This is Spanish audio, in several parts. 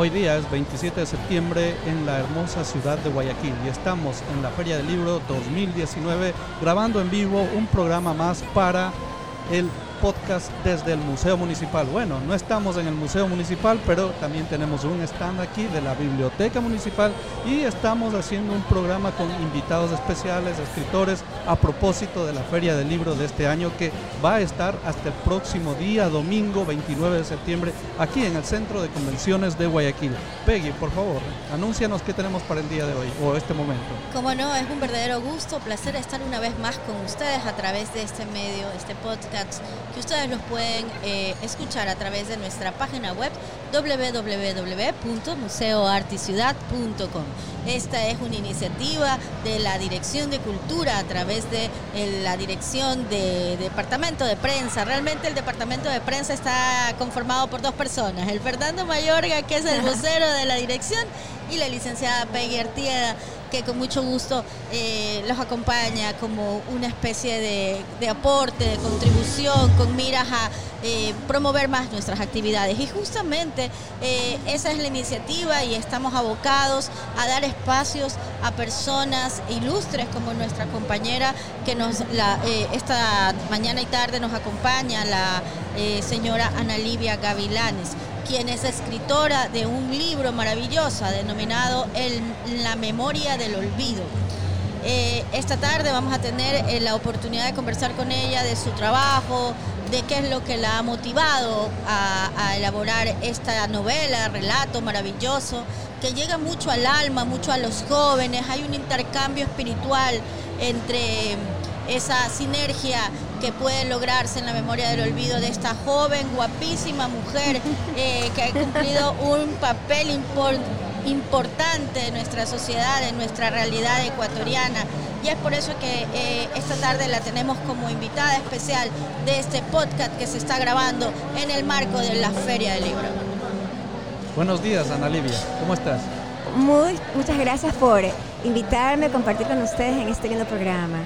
Hoy día es 27 de septiembre en la hermosa ciudad de Guayaquil y estamos en la Feria del Libro 2019 grabando en vivo un programa más para el podcast desde el Museo Municipal. Bueno, no estamos en el Museo Municipal, pero también tenemos un stand aquí de la Biblioteca Municipal y estamos haciendo un programa con invitados especiales, escritores, a propósito de la Feria del Libro de este año que va a estar hasta el próximo día, domingo 29 de septiembre, aquí en el Centro de Convenciones de Guayaquil. Peggy, por favor, anúncianos qué tenemos para el día de hoy o este momento. Como no, es un verdadero gusto, placer estar una vez más con ustedes a través de este medio, este podcast que ustedes los pueden eh, escuchar a través de nuestra página web www.museoarticiudad.com. Esta es una iniciativa de la Dirección de Cultura a través de la Dirección de Departamento de Prensa. Realmente el Departamento de Prensa está conformado por dos personas, el Fernando Mayorga, que es el vocero de la dirección, y la licenciada Peggy Artieda, que con mucho gusto eh, los acompaña como una especie de, aporte, de contribución, con miras a eh, promover más nuestras actividades. Y justamente eh, esa es la iniciativa y estamos abocados a dar espacios a personas ilustres como nuestra compañera que nos esta mañana y tarde nos acompaña, la señora Ana Livia Gavilanes quien es escritora de un libro maravilloso denominado La memoria del olvido. Eh, esta tarde vamos a tener eh, la oportunidad de conversar con ella de su trabajo, de qué es lo que la ha motivado a, elaborar esta novela, relato maravilloso, que llega mucho al alma, mucho a los jóvenes. Hay un intercambio espiritual entre esa sinergia que puede lograrse en la memoria del olvido de esta joven, guapísima mujer eh, que ha cumplido un papel importante en nuestra sociedad, en nuestra realidad ecuatoriana. Y es por eso que eh, esta tarde la tenemos como invitada especial de este podcast que se está grabando en el marco de la Feria del Libro. Buenos días, Ana Livia. ¿Cómo estás? Muy, muchas gracias por invitarme a compartir con ustedes en este lindo programa.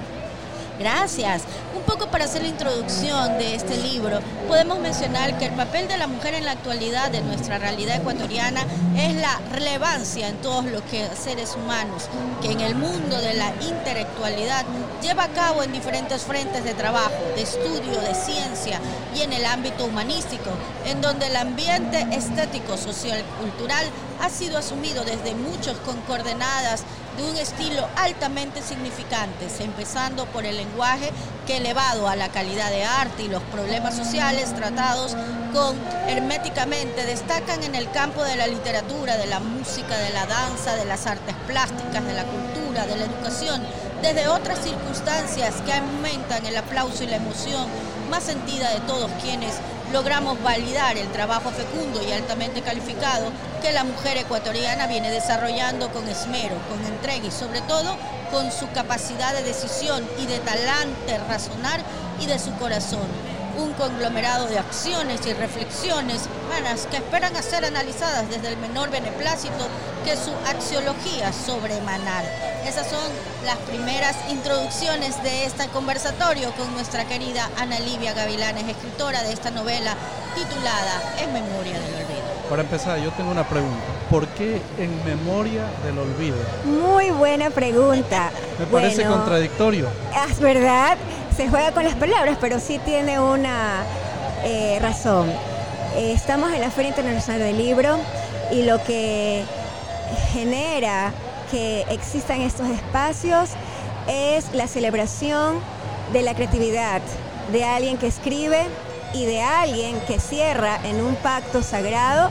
Gracias. Un poco para hacer la introducción de este libro, podemos mencionar que el papel de la mujer en la actualidad de nuestra realidad ecuatoriana es la relevancia en todos los seres humanos, que en el mundo de la intelectualidad lleva a cabo en diferentes frentes de trabajo, de estudio, de ciencia y en el ámbito humanístico, en donde el ambiente estético, social, cultural ha sido asumido desde muchos con coordenadas de un estilo altamente significante, empezando por el lenguaje que elevado a la calidad de arte y los problemas sociales tratados con herméticamente destacan en el campo de la literatura, de la música, de la danza, de las artes plásticas, de la cultura, de la educación, desde otras circunstancias que aumentan el aplauso y la emoción más sentida de todos quienes logramos validar el trabajo fecundo y altamente calificado que la mujer ecuatoriana viene desarrollando con esmero, con entrega y sobre todo con su capacidad de decisión y de talante razonar y de su corazón un conglomerado de acciones y reflexiones humanas que esperan a ser analizadas desde el menor beneplácito que su axiología sobre emanar. Esas son las primeras introducciones de este conversatorio con nuestra querida Ana Livia Gavilanes, escritora de esta novela titulada En Memoria del Olvido. Para empezar, yo tengo una pregunta. ¿Por qué En Memoria del Olvido? Muy buena pregunta. Me parece contradictorio. Es verdad se juega con las palabras, pero sí tiene una eh, razón. Estamos en la Feria Internacional del Libro y lo que genera que existan estos espacios es la celebración de la creatividad de alguien que escribe y de alguien que cierra en un pacto sagrado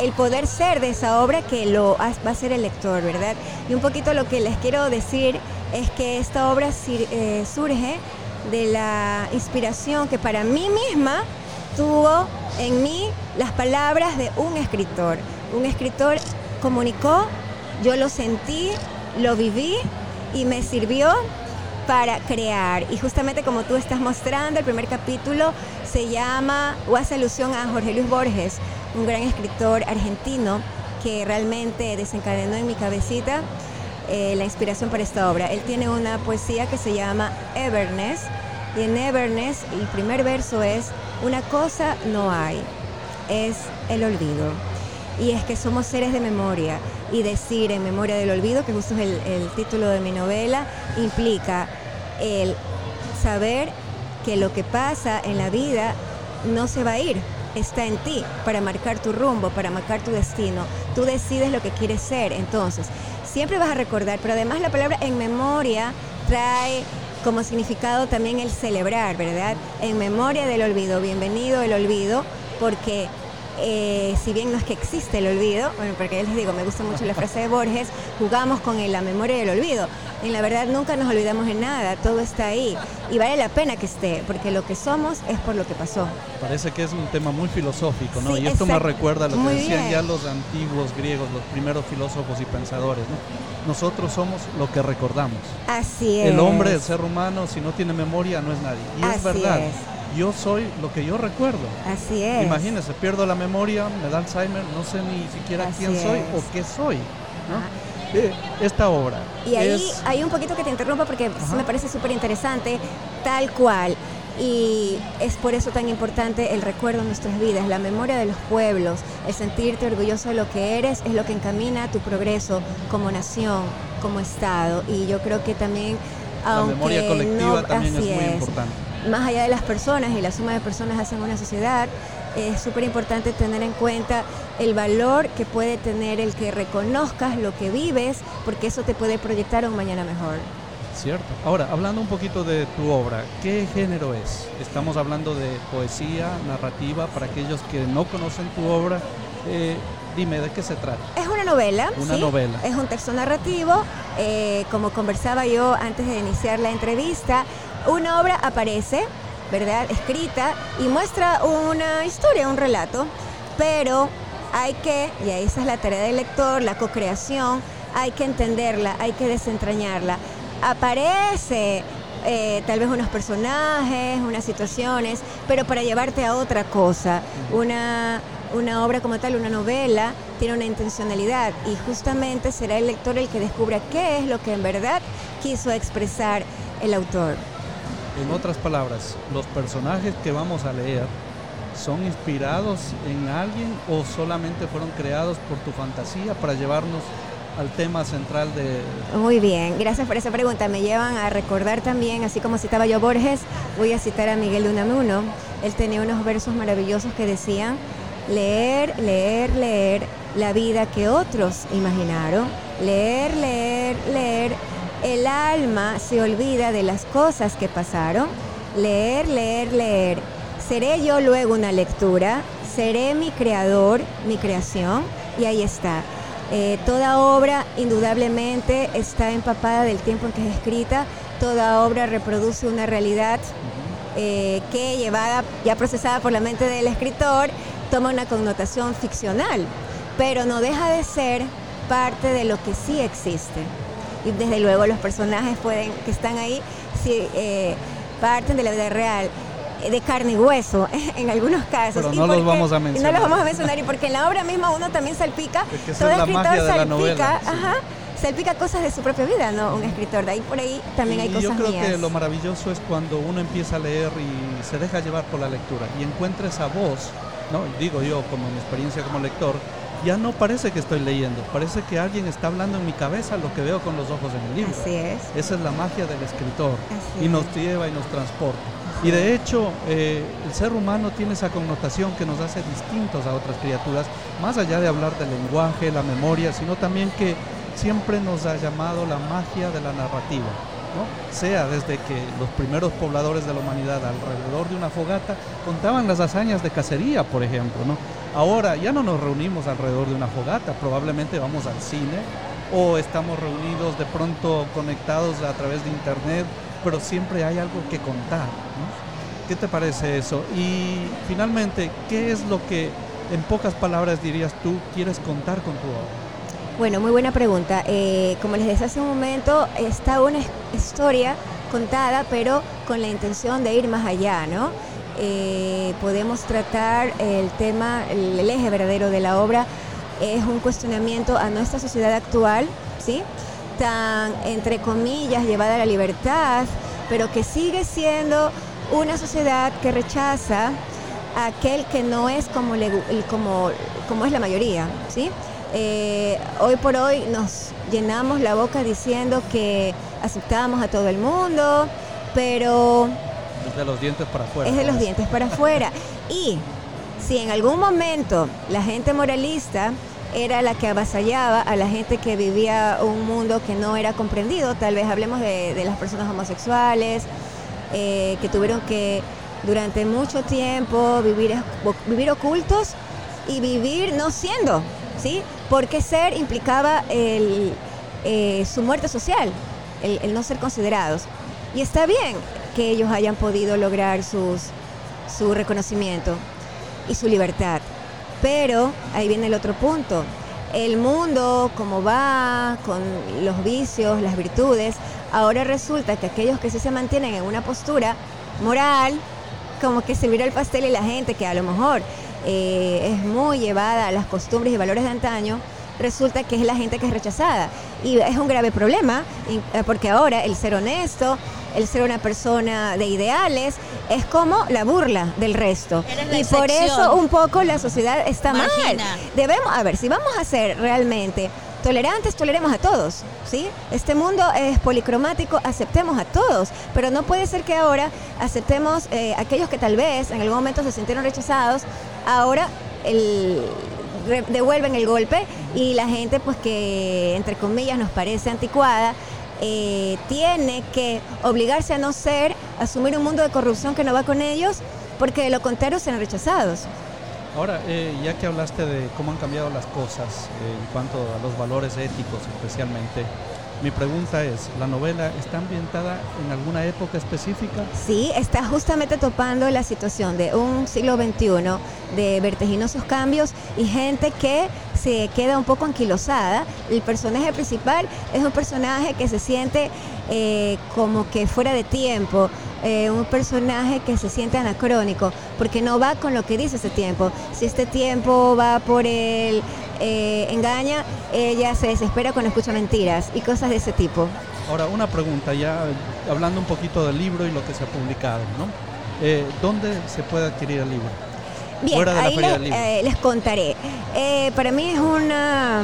el poder ser de esa obra que lo va a ser el lector, ¿verdad? Y un poquito lo que les quiero decir es que esta obra eh, surge de la inspiración que para mí misma tuvo en mí las palabras de un escritor. Un escritor comunicó, yo lo sentí, lo viví y me sirvió para crear. Y justamente como tú estás mostrando, el primer capítulo se llama o hace alusión a Jorge Luis Borges, un gran escritor argentino que realmente desencadenó en mi cabecita eh, la inspiración para esta obra. Él tiene una poesía que se llama Everness y en Everness el primer verso es Una cosa no hay, es el olvido. y es que somos seres de memoria y decir en memoria del olvido, que justo es el, el título de mi novela, implica el saber que lo que pasa en la vida no se va a ir, está en ti para marcar tu rumbo, para marcar tu destino. Tú decides lo que quieres ser, entonces siempre vas a recordar, pero además la palabra en memoria trae como significado también el celebrar, ¿verdad? En memoria del olvido, bienvenido el olvido, porque eh, si bien no es que existe el olvido, bueno, porque les digo, me gusta mucho la frase de Borges, jugamos con la memoria del olvido. En la verdad nunca nos olvidamos de nada, todo está ahí y vale la pena que esté, porque lo que somos es por lo que pasó. Parece que es un tema muy filosófico, ¿no? y esto me recuerda a lo que decían ya los antiguos griegos, los primeros filósofos y pensadores, ¿no? Nosotros somos lo que recordamos. Así es. El hombre, el ser humano, si no tiene memoria, no es nadie. Y es verdad. Yo soy lo que yo recuerdo. Así es. Imagínese, pierdo la memoria, me da Alzheimer, no sé ni siquiera quién soy o qué soy. ¿no? Eh, esta obra. Y ahí hay un poquito que te interrumpa porque me parece súper interesante, tal cual. Y es por eso tan importante el recuerdo en nuestras vidas, la memoria de los pueblos, el sentirte orgulloso de lo que eres es lo que encamina tu progreso como nación, como Estado. Y yo creo que también, la memoria colectiva también es muy importante. Más allá de las personas y la suma de personas hacen una sociedad, es súper importante tener en cuenta el valor que puede tener el que reconozcas lo que vives, porque eso te puede proyectar un mañana mejor. Cierto. Ahora, hablando un poquito de tu obra, ¿qué género es? Estamos hablando de poesía, narrativa, para aquellos que no conocen tu obra. Eh, dime, ¿de qué se trata? Es una novela. Una novela. Es un texto narrativo. Eh, como conversaba yo antes de iniciar la entrevista, una obra aparece, ¿verdad? Escrita y muestra una historia, un relato, pero hay que, y esa es la tarea del lector, la co-creación, hay que entenderla, hay que desentrañarla. Aparece eh, tal vez unos personajes, unas situaciones, pero para llevarte a otra cosa. Una, una obra como tal, una novela, tiene una intencionalidad y justamente será el lector el que descubra qué es lo que en verdad quiso expresar el autor. En otras palabras, los personajes que vamos a leer son inspirados en alguien o solamente fueron creados por tu fantasía para llevarnos al tema central de... Muy bien, gracias por esa pregunta. Me llevan a recordar también, así como citaba yo Borges, voy a citar a Miguel de Unamuno. Él tenía unos versos maravillosos que decían, leer, leer, leer la vida que otros imaginaron, leer, leer, leer el alma se olvida de las cosas que pasaron. Leer, leer, leer. Seré yo luego una lectura, seré mi creador, mi creación, y ahí está. Eh, toda obra indudablemente está empapada del tiempo en que es escrita, toda obra reproduce una realidad eh, que llevada, ya procesada por la mente del escritor, toma una connotación ficcional, pero no deja de ser parte de lo que sí existe y desde luego los personajes pueden que están ahí si, eh, parten de la vida real eh, de carne y hueso en algunos casos. Pero no los vamos a mencionar. No los vamos a mencionar y porque en la obra misma uno también salpica, todo escritor salpica, ajá, salpica cosas de su propia vida, ¿no? Un escritor, de ahí por ahí también hay cosas Yo creo mías. que lo maravilloso es cuando uno empieza a leer y se deja llevar por la lectura y encuentra esa voz, ¿no? Digo yo, como mi experiencia como lector, ya no parece que estoy leyendo, parece que alguien está hablando en mi cabeza lo que veo con los ojos en el libro. Así es. Esa es la magia del escritor y nos lleva y nos transporta. Y de hecho, eh, el ser humano tiene esa connotación que nos hace distintos a otras criaturas, más allá de hablar del lenguaje, la memoria, sino también que siempre nos ha llamado la magia de la narrativa. Sea desde que los primeros pobladores de la humanidad alrededor de una fogata contaban las hazañas de cacería, por ejemplo. Ahora ya no nos reunimos alrededor de una fogata, probablemente vamos al cine o estamos reunidos de pronto conectados a través de internet, pero siempre hay algo que contar. ¿Qué te parece eso? Y finalmente, ¿qué es lo que en pocas palabras dirías tú quieres contar con tu obra? Bueno, muy buena pregunta. Eh, como les decía hace un momento, está una historia contada, pero con la intención de ir más allá, ¿no? Eh, podemos tratar el tema, el, eje verdadero de la obra es un cuestionamiento a nuestra sociedad actual, ¿sí? Tan, entre comillas, llevada a la libertad, pero que sigue siendo una sociedad que rechaza a aquel que no es como, como, como es la mayoría, ¿sí? Eh, hoy por hoy nos llenamos la boca diciendo que aceptamos a todo el mundo, pero... Es de los dientes para afuera. Es de los dientes para afuera. Y si en algún momento la gente moralista era la que avasallaba a la gente que vivía un mundo que no era comprendido, tal vez hablemos de, las personas homosexuales, eh, que tuvieron que durante mucho tiempo vivir, vivir ocultos y vivir no siendo, ¿sí? Porque ser implicaba eh, su muerte social, el, no ser considerados. Y está bien que ellos hayan podido lograr su reconocimiento y su libertad. Pero ahí viene el otro punto. El mundo, como va, con los vicios, las virtudes, ahora resulta que aquellos que sí se mantienen en una postura moral, como que se mira el pastel y la gente que a lo mejor eh, es muy llevada a las costumbres y valores de antaño, resulta que es la gente que es rechazada. Y es un grave problema, eh, porque ahora el ser honesto, el ser una persona de ideales, es como la burla del resto. Y por eso un poco la sociedad está mal. Debemos, a ver, si vamos a ser realmente tolerantes, toleremos a todos, ¿sí? Este mundo es policromático, aceptemos a todos, pero no puede ser que ahora aceptemos eh, aquellos que tal vez en algún momento se sintieron rechazados, ahora el, devuelven el golpe y la gente pues que entre comillas nos parece anticuada, eh, tiene que obligarse a no ser, asumir un mundo de corrupción que no va con ellos, porque de lo contrario serán rechazados. Ahora, eh, ya que hablaste de cómo han cambiado las cosas eh, en cuanto a los valores éticos especialmente, mi pregunta es, ¿la novela está ambientada en alguna época específica? Sí, está justamente topando la situación de un siglo XXI, de vertiginosos cambios y gente que se queda un poco anquilosada. El personaje principal es un personaje que se siente eh, como que fuera de tiempo, eh, un personaje que se siente anacrónico, porque no va con lo que dice ese tiempo. Si este tiempo va por el eh, engaña, ella se desespera cuando escucha mentiras y cosas de ese tipo. Ahora, una pregunta, ya hablando un poquito del libro y lo que se ha publicado, ¿no? Eh, ¿Dónde se puede adquirir el libro? Bien, ahí les, eh, les, contaré. para mí es una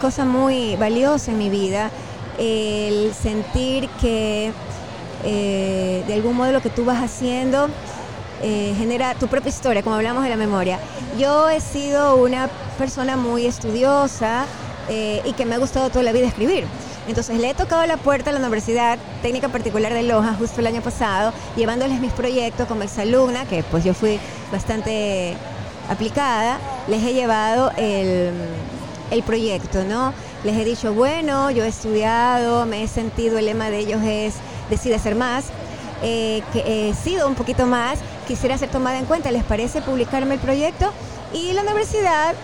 cosa muy valiosa en mi vida el sentir que de algún modo lo que tú vas haciendo eh, genera tu propia historia, como hablamos de la memoria. Yo he sido una persona muy estudiosa eh, y que me ha gustado toda la vida escribir. Entonces le he tocado la puerta a la Universidad Técnica Particular de Loja justo el año pasado, llevándoles mis proyectos como exalumna, que pues yo fui bastante aplicada, les he llevado el, el proyecto, ¿no? Les he dicho, bueno, yo he estudiado, me he sentido, el lema de ellos es decide ser más, eh, que he sido un poquito más, quisiera ser tomada en cuenta. ¿Les parece publicarme el proyecto? Y la universidad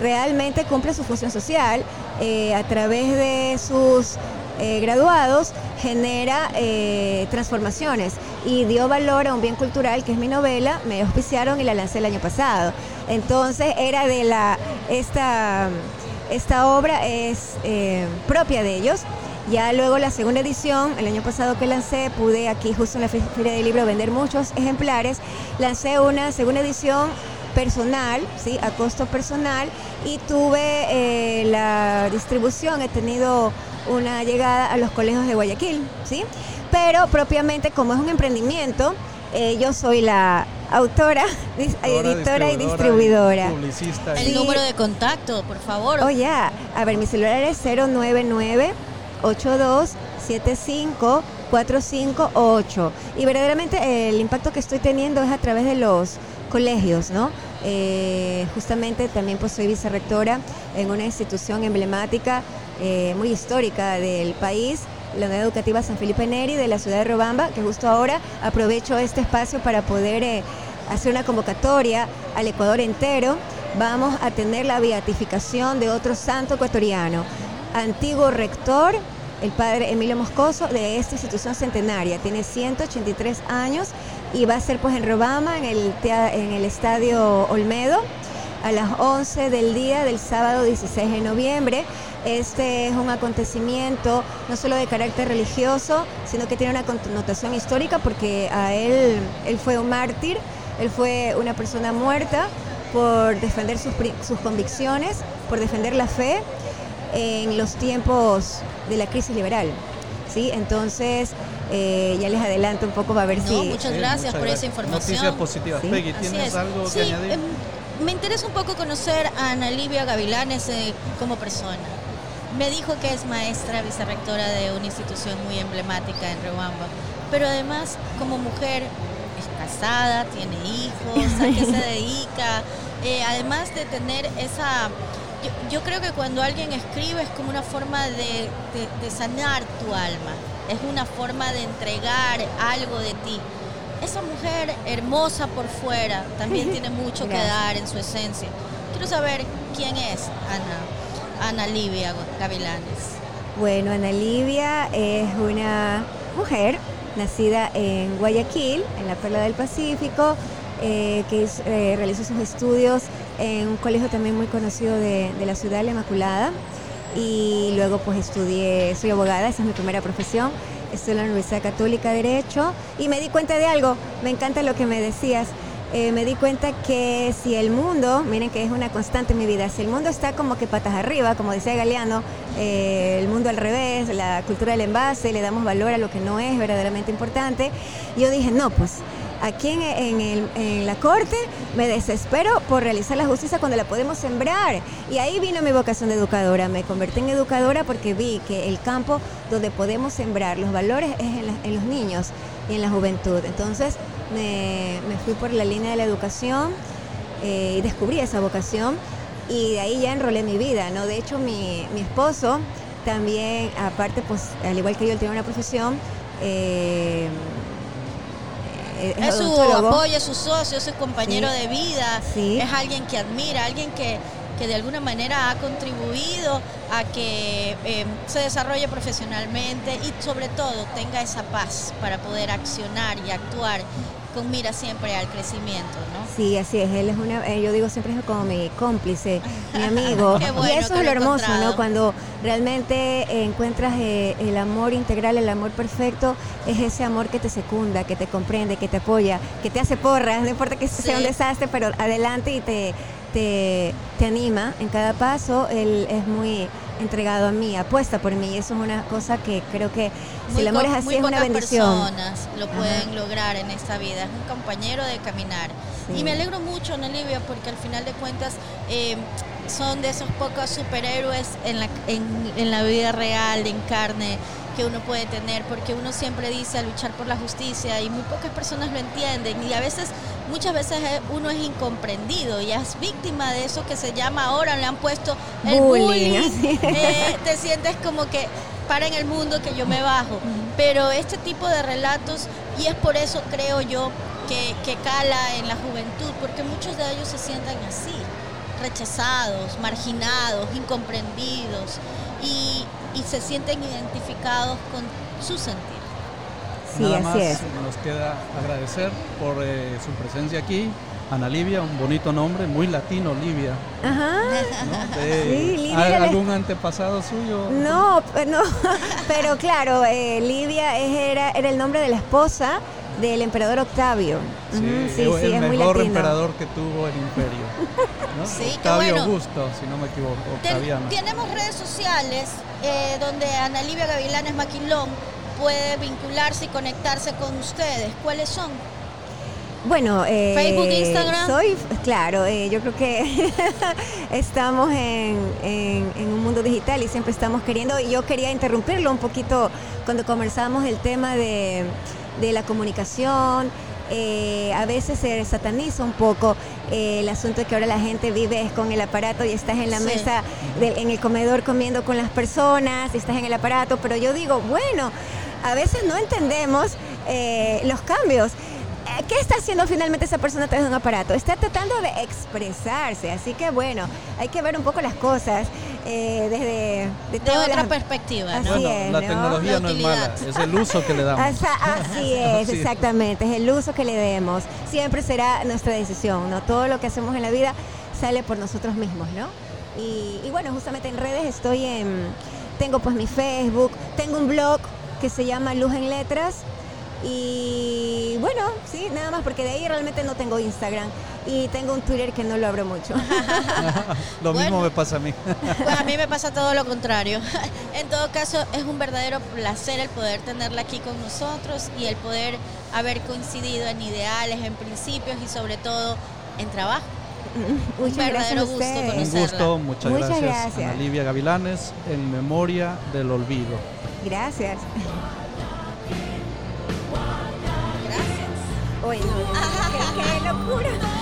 realmente cumple su función social eh, a través de sus eh, graduados genera transformaciones y dio valor a un bien cultural que es mi novela, me auspiciaron y la lancé el año pasado. Entonces era de la, esta, esta obra es propia de ellos ya luego la segunda edición, el año pasado que lancé, pude aquí justo en la Feria del Libro vender muchos ejemplares. Lancé una segunda edición personal, ¿sí? a costo personal, y tuve eh, la distribución, he tenido una llegada a los colegios de Guayaquil, ¿sí? pero propiamente como es un emprendimiento, eh, yo soy la autora, editora y distribuidora. el número de contacto, por favor. Oh, ya. A ver, mi celular es 099 82754558. Y verdaderamente el impacto que estoy teniendo es a través de los colegios, ¿no? Eh, justamente también pues soy vicerrectora en una institución emblemática eh, muy histórica del país, la Unidad Educativa San Felipe Neri de la ciudad de Robamba, que justo ahora aprovecho este espacio para poder eh, hacer una convocatoria al Ecuador entero. Vamos a tener la beatificación de otro santo ecuatoriano, antiguo rector el padre Emilio Moscoso de esta institución centenaria. Tiene 183 años y va a ser pues en Robama, en el, en el estadio Olmedo, a las 11 del día del sábado 16 de noviembre. Este es un acontecimiento no solo de carácter religioso, sino que tiene una connotación histórica porque a él, él fue un mártir Él fue una persona muerta por defender sus, sus convicciones, por defender la fe en los tiempos de la crisis liberal. ¿sí? Entonces, eh, ya les adelanto un poco, va a ver no, si... Muchas gracias por esa información. Noticias positivas. Sí. Peggy, ¿tienes algo que añadir? Em, me interesa un poco conocer a Ana Livia Gavilanes eh, como persona. Me dijo que es maestra, vicerrectora de una institución muy emblemática en Riobamba, pero además como mujer es casada, tiene hijos, a qué se dedica, eh, además de tener esa... Yo, yo, creo que cuando alguien escribe es como una forma de, de, de sanar tu alma, es una forma de entregar algo de ti esa mujer hermosa por fuera también tiene mucho que dar en su esencia. Quiero saber quién es Ana, Ana Livia Gavilanes. Bueno, Ana Livia es una mujer nacida en Guayaquil, en la Perla del Pacífico, eh, que eh, realizó sus estudios en un colegio también muy conocido de, de la ciudad, La Inmaculada, y luego pues estudié, soy abogada, esa es mi primera profesión, estoy en la Universidad Católica de Derecho. Y me di cuenta de algo, me encanta lo que me decías, eh, me di cuenta que si el mundo, miren que es una constante en mi vida, si el mundo está como que patas arriba, como decía Galeano, eh, el mundo al revés, la cultura del envase, le damos valor a lo que no es verdaderamente importante, yo dije, no, pues aquí en, la corte me desespero por realizar la justicia cuando la podemos sembrar. Y ahí vino mi vocación de educadora. Me convertí en educadora porque vi que el campo donde podemos sembrar los valores es en, los niños y en la juventud. Entonces me, fui por la línea de la educación eh, y descubrí esa vocación y de ahí ya enrolé mi vida. ¿no? De hecho, mi, mi esposo también, aparte, pues al igual que yo, él tiene una profesión. Eh, es, es su apoyo, es su socio, es su compañero Sí. de vida, Sí. es alguien que admira, alguien que, que de alguna manera ha contribuido a que eh, se desarrolle profesionalmente y sobre todo tenga esa paz para poder accionar y actuar con mira siempre al crecimiento, ¿no? Sí, así es. Él es una, eh, yo digo siempre es como mi cómplice, mi amigo. Bueno y eso es lo lo he hermoso, encontrado. ¿no? Cuando realmente eh, encuentras eh, el amor integral, el amor perfecto, es ese amor que te secunda, que te comprende, que te apoya, que te hace porras, no importa que Sí. sea un desastre, pero adelante y te, te, te anima en cada paso. Él es muy entregado a mí, apuesta por mí. y Eso es una cosa que creo que si Muy el amor es así es una bendición. personas lo pueden lograr en esta vida. Es un compañero de caminar. Sí. Y me alegro mucho, Ana Livia, porque al final de cuentas eh, son de esos pocos superhéroes en la, en, en la vida real, en carne, que uno puede tener, porque uno siempre dice a luchar por la justicia y muy pocas personas lo entienden. Y a veces, muchas veces eh, uno es incomprendido y es víctima de eso que se llama ahora, le han puesto el Bullying, bullying. Eh, te sientes como que para en el mundo que yo me bajo. Pero este tipo de relatos, y es por eso creo yo que, que cala en la juventud, porque muchos de ellos se sientan así, rechazados, marginados, incomprendidos, y, y se sienten identificados con su sentir. Sí, Nada así más es. nos queda agradecer por eh, su presencia aquí. Ana Livia, un bonito nombre, muy latino, Livia. Ajá. ¿no? De- Sí, Livia ¿al- era la- ¿Algún antepasado suyo? No, no, pero claro, eh, Livia es- era, era el nombre de la esposa del emperador Octavio. Sí, sí, el sí, es muy mejor latino. emperador que tuvo el imperio. ¿no? Sí, Octavio bueno. Augusto, si no me equivoco, Ten- tenemos redes sociales eh, donde Ana Livia Gavilanes Maquilón puede vincularse y conectarse con ustedes. ¿Cuáles son? Bueno, eh, Facebook, Instagram. Soy, claro, eh, yo creo que estamos en, en- en un mundo digital y siempre estamos queriendo, y yo quería interrumpirlo un poquito cuando conversamos el tema de, de la comunicación. eh, a veces se sataniza un poco eh, el asunto de que ahora la gente vive es con el aparato y estás en la Sí. mesa, en el comedor comiendo con las personas, y estás en el aparato, pero yo digo, bueno, a veces no entendemos eh, los cambios. ¿Qué está haciendo finalmente esa persona a través de un aparato? Está tratando de expresarse, así que bueno, hay que ver un poco las cosas eh, desde de De todas otra las- perspectiva, Así ¿no? Bueno, es, la ¿no? tecnología La no es utilidad. mala, es el uso que le damos. Así es, Sí. exactamente, es el uso que le demos. Siempre será nuestra decisión, ¿no? Todo lo que hacemos en la vida sale por nosotros mismos, ¿no? Y, y bueno, justamente en redes estoy en, tengo pues mi Facebook, tengo un blog que se llama Luz en Letras, Y bueno, sí, nada más, porque de ahí realmente no tengo Instagram y tengo un Twitter que no lo abro mucho. lo mismo me pasa a mí. Pues a mí me pasa todo lo contrario. En todo caso, es un verdadero placer el poder tenerla aquí con nosotros y el poder haber coincidido en ideales, en principios y sobre todo en trabajo. Muchas gracias verdadero gusto ustedes. Un conocerla. gusto, muchas, Muchas gracias, gracias. Ana Livia Gavilanes, en memoria del olvido. Gracias. Qué locura.